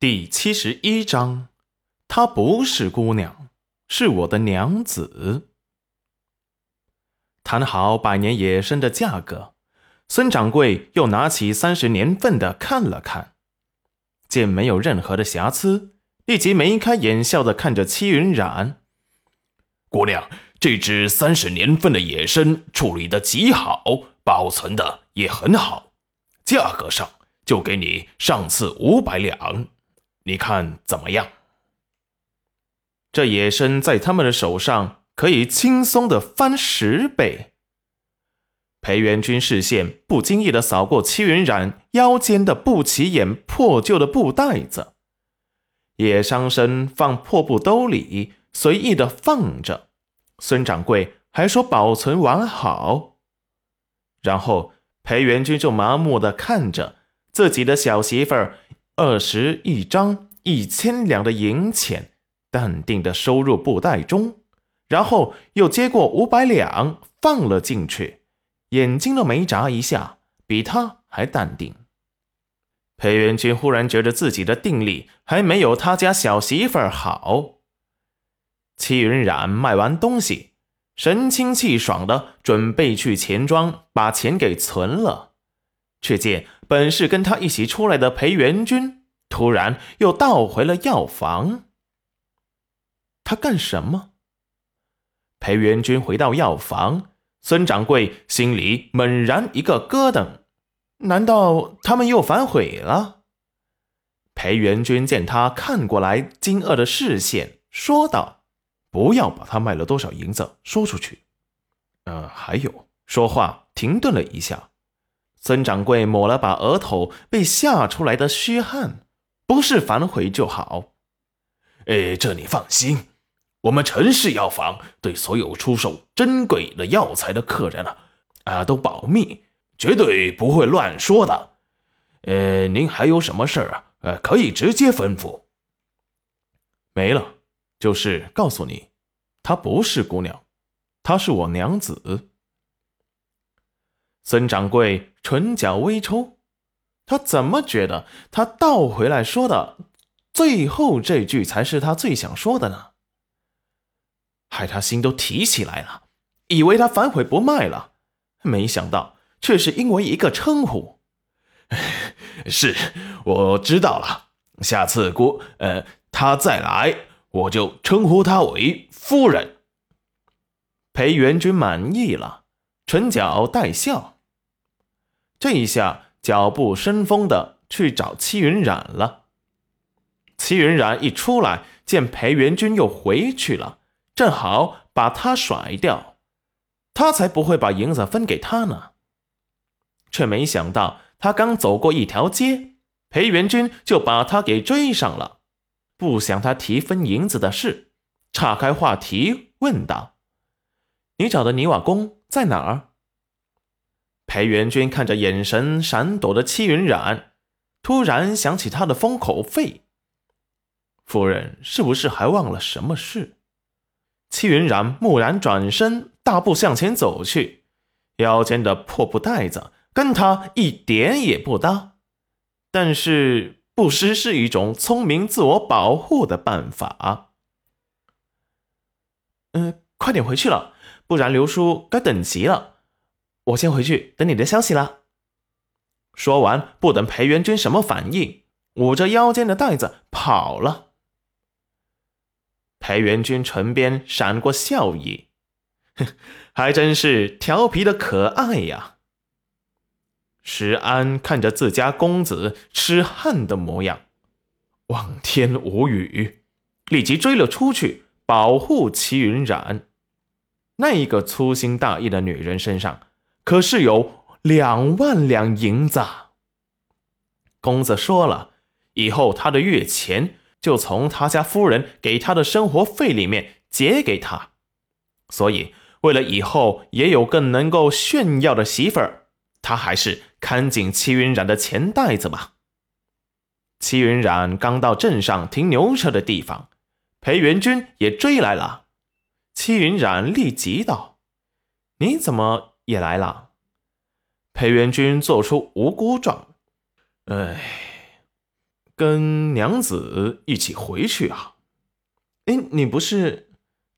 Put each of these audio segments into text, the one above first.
第七十一章，她不是姑娘，是我的娘子。谈好百年野参的价格，孙掌柜又拿起三十年份的看了看，见没有任何的瑕疵，立即眉开眼笑的看着戚云染：“姑娘，这只三十年份的野参处理的极好，保存的也很好，价格上就给你上次五百两。”你看怎么样？这野参在他们的手上可以轻松的翻十倍。裴元君视线不经意的扫过戚云染腰间的不起眼破旧的布袋子，野伤参放破布兜里，随意的放着。孙掌柜还说保存完好。然后裴元君就麻木的看着自己的小媳妇儿。二十一张一千两的银钱，淡定的收入布袋中，然后又接过五百两放了进去，眼睛都没眨一下，比他还淡定。裴元君忽然觉得自己的定力还没有他家小媳妇儿好。戚云染卖完东西，神清气爽的准备去钱庄把钱给存了，却见。本是跟他一起出来的裴元君，突然又倒回了药房。他干什么？裴元君回到药房，孙掌柜心里猛然一个咯噔，难道他们又反悔了？裴元君见他看过来，惊愕的视线，说道：“不要把他卖了多少银子说出去。呃，还有，说话停顿了一下。”孙掌柜抹了把额头被吓出来的虚汗，不是反悔就好。哎，这你放心，我们陈氏药房对所有出售珍贵的药材的客人啊，啊，都保密，绝对不会乱说的。呃，您还有什么事儿啊？呃，可以直接吩咐。没了，就是告诉你，她不是姑娘，她是我娘子。孙掌柜唇角微抽，他怎么觉得他倒回来说的最后这句才是他最想说的呢？害他心都提起来了，以为他反悔不卖了，没想到却是因为一个称呼。是，我知道了，下次姑呃他再来，我就称呼他为夫人。裴元君满意了，唇角带笑。这一下，脚步生风的去找戚云染了。戚云染一出来，见裴元君又回去了，正好把他甩掉，他才不会把银子分给他呢。却没想到，他刚走过一条街，裴元君就把他给追上了，不想他提分银子的事，岔开话题问道：“你找的泥瓦工在哪儿？”裴元君看着眼神闪躲的戚云染，突然想起他的封口费。夫人是不是还忘了什么事？戚云染蓦然转身，大步向前走去，腰间的破布袋子跟他一点也不搭，但是不失是一种聪明自我保护的办法。嗯，快点回去了，不然刘叔该等急了。我先回去等你的消息了。说完，不等裴元君什么反应，捂着腰间的袋子跑了。裴元君唇边闪过笑意，哼，还真是调皮的可爱呀。石安看着自家公子痴汉的模样，望天无语，立即追了出去保护齐云染。那一个粗心大意的女人身上。可是有两万两银子，公子说了，以后他的月钱就从他家夫人给他的生活费里面结给他，所以为了以后也有更能够炫耀的媳妇儿，他还是看紧戚云染的钱袋子吧。戚云染刚到镇上停牛车的地方，裴元君也追来了。戚云染立即道：“你怎么？”也来了，裴元君做出无辜状。哎，跟娘子一起回去啊？哎，你不是？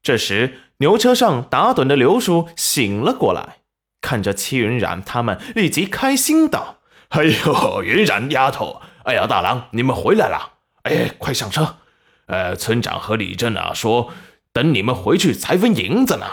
这时牛车上打盹的刘叔醒了过来，看着戚云染他们，立即开心道：“哎呦，云染丫头，哎呀，大郎，你们回来了！哎，快上车。呃，村长和李正啊说，等你们回去才分银子呢。”